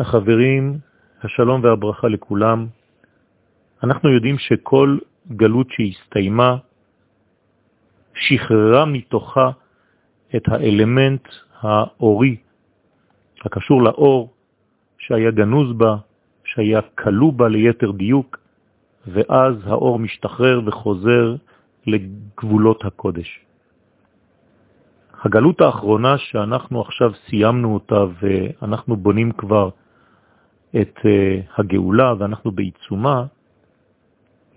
החברים, השלום והברכה לכולם. אנחנו יודעים שכל גלות שהסתיימה שחררה מתוכה את האלמנט האורי הקשור לאור שהיה גנוז בה, שהיה כלוא בה ליתר דיוק, ואז האור משתחרר וחוזר לגבולות הקודש. הגלות האחרונה שאנחנו עכשיו סיימנו אותה ואנחנו בונים כבר את אה, הגאולה ואנחנו בעיצומה,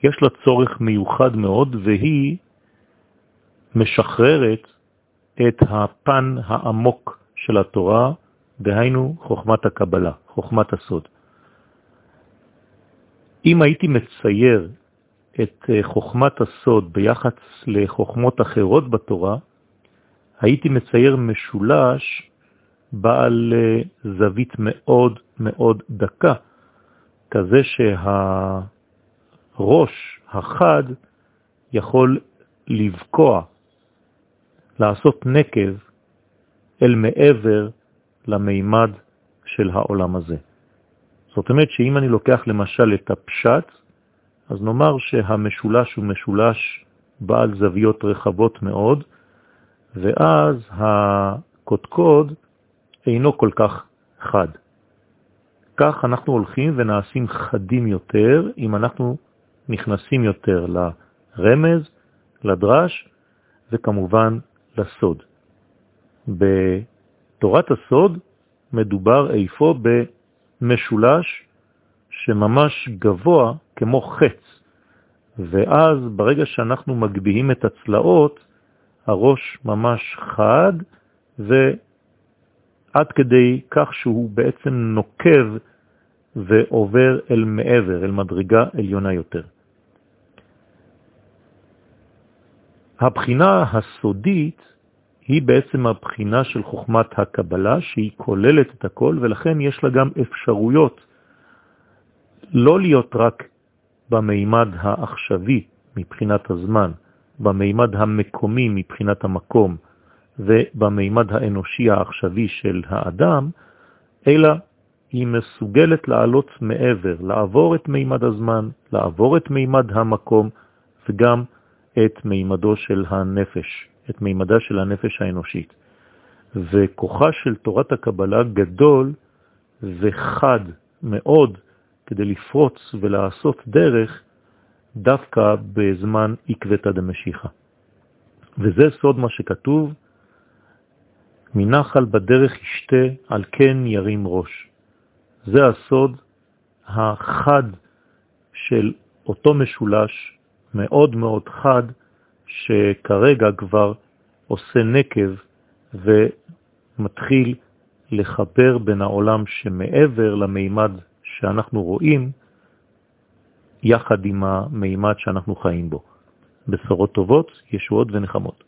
יש לה צורך מיוחד מאוד והיא משחררת את הפן העמוק של התורה, דהיינו חוכמת הקבלה, חוכמת הסוד. אם הייתי מצייר את אה, חוכמת הסוד ביחס לחוכמות אחרות בתורה, הייתי מצייר משולש בעל אה, זווית מאוד מאוד דקה, כזה שהראש החד יכול לבקוע, לעשות נקב אל מעבר למימד של העולם הזה. זאת אומרת שאם אני לוקח למשל את הפשט, אז נאמר שהמשולש הוא משולש בעל זוויות רחבות מאוד, ואז הקודקוד אינו כל כך חד. כך אנחנו הולכים ונעשים חדים יותר אם אנחנו נכנסים יותר לרמז, לדרש וכמובן לסוד. בתורת הסוד מדובר איפה במשולש שממש גבוה כמו חץ, ואז ברגע שאנחנו מגביהים את הצלעות, הראש ממש חד, ועד כדי כך שהוא בעצם נוקב ועובר אל מעבר, אל מדרגה עליונה יותר. הבחינה הסודית היא בעצם הבחינה של חוכמת הקבלה, שהיא כוללת את הכל, ולכן יש לה גם אפשרויות לא להיות רק במימד העכשווי מבחינת הזמן, במימד המקומי מבחינת המקום ובמימד האנושי העכשווי של האדם, אלא היא מסוגלת לעלות מעבר, לעבור את מימד הזמן, לעבור את מימד המקום וגם את מימדו של הנפש, את מימדה של הנפש האנושית. וכוחה של תורת הקבלה גדול וחד מאוד כדי לפרוץ ולעשות דרך דווקא בזמן עקבתא דמשיחא. וזה סוד מה שכתוב, מנחל בדרך ישתה, על כן ירים ראש. זה הסוד החד של אותו משולש, מאוד מאוד חד, שכרגע כבר עושה נקב ומתחיל לחבר בין העולם שמעבר למימד שאנחנו רואים, יחד עם המימד שאנחנו חיים בו. בשורות טובות, ישועות ונחמות.